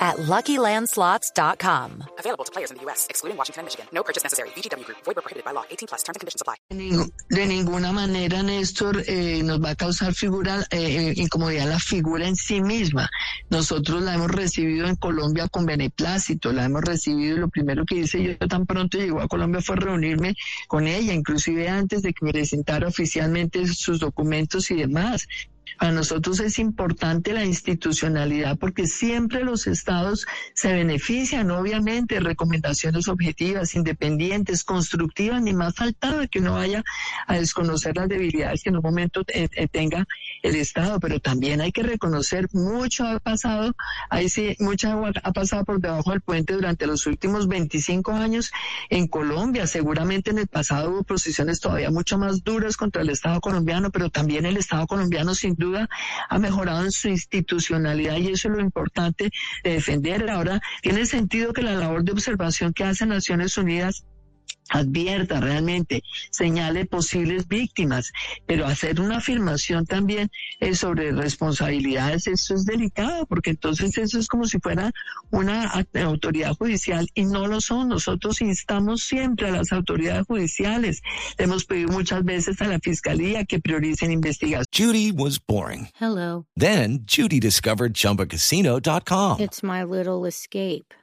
at LuckyLandSlots.com. Available to players in the U.S., excluding Washington and Michigan. No purchase necessary. VGW Group. Void where prohibited by law. 18 plus. Terms and conditions apply. De ninguna manera, Néstor, eh, nos va a causar figura, eh, incomodidad la figura en sí misma. Nosotros la hemos recibido en Colombia con beneplácito, la hemos recibido y lo primero que hice yo tan pronto llegó a Colombia fue reunirme con ella, inclusive antes de que me presentara oficialmente sus documentos y demás. Para nosotros es importante la institucionalidad porque siempre los estados se benefician, obviamente, recomendaciones objetivas, independientes, constructivas, ni más faltaba que uno vaya a desconocer las debilidades que en un momento eh, eh, tenga el estado, pero también hay que reconocer mucho ha pasado, ahí sí, mucha agua ha pasado por debajo del puente durante los últimos 25 años en Colombia. Seguramente en el pasado hubo posiciones todavía mucho más duras contra el Estado colombiano, pero también el Estado colombiano sin duda ha mejorado en su institucionalidad y eso es lo importante de defender. Ahora, tiene sentido que la labor de observación que hace Naciones Unidas advierta realmente, señale posibles víctimas, pero hacer una afirmación también eh, sobre responsabilidades, eso es delicado, porque entonces eso es como si fuera una autoridad judicial y no lo son. Nosotros instamos siempre a las autoridades judiciales. hemos pedido muchas veces a la fiscalía que prioricen investigación. Judy was boring. Hello. Then Judy discovered chumbacasino.com. It's my little escape.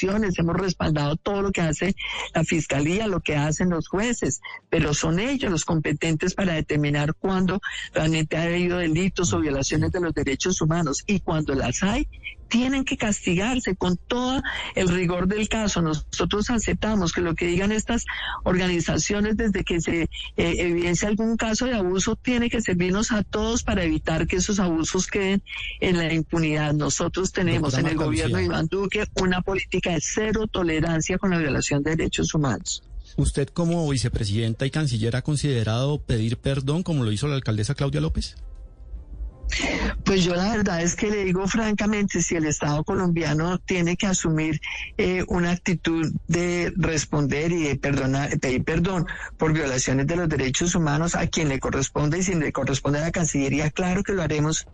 Hemos respaldado todo lo que hace la fiscalía, lo que hacen los jueces, pero son ellos los competentes para determinar cuándo realmente ha habido delitos o violaciones de los derechos humanos y cuando las hay, tienen que castigarse con todo el rigor del caso. Nosotros aceptamos que lo que digan estas organizaciones desde que se eh, evidencia algún caso de abuso tiene que servirnos a todos para evitar que esos abusos queden en la impunidad. Nosotros tenemos en el gobierno de Iván Duque una política de cero tolerancia con la violación de derechos humanos. ¿Usted como vicepresidenta y canciller ha considerado pedir perdón como lo hizo la alcaldesa Claudia López? Pues yo la verdad es que le digo francamente, si el Estado colombiano tiene que asumir eh, una actitud de responder y de perdonar, pedir perdón por violaciones de los derechos humanos a quien le corresponde y si le corresponde a la Cancillería, claro que lo haremos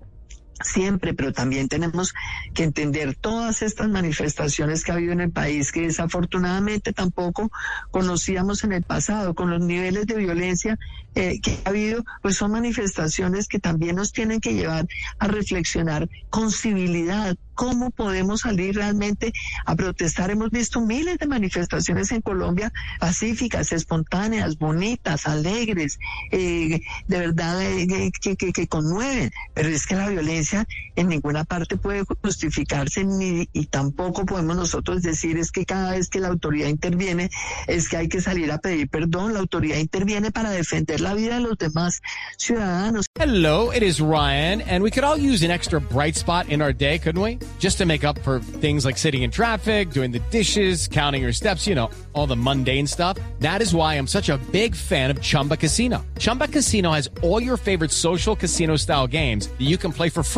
siempre, pero también tenemos que entender todas estas manifestaciones que ha habido en el país, que desafortunadamente tampoco conocíamos en el pasado, con los niveles de violencia eh, que ha habido, pues son manifestaciones que también nos tienen que llevar a reflexionar con civilidad, cómo podemos salir realmente a protestar. Hemos visto miles de manifestaciones en Colombia pacíficas, espontáneas, bonitas, alegres, eh, de verdad eh, que, que conmueven, pero es que la violencia en ninguna parte puede justificarse ni, y tampoco podemos nosotros decir es que cada vez que la autoridad interviene es que hay que salir a pedir perdón. La autoridad interviene para defender la vida de los demás ciudadanos. Hello, it is Ryan, and we could all use an extra bright spot in our day, couldn't we? Just to make up for things like sitting in traffic, doing the dishes, counting your steps, you know, all the mundane stuff. That is why I'm such a big fan of Chumba Casino. Chumba Casino has all your favorite social casino style games that you can play for free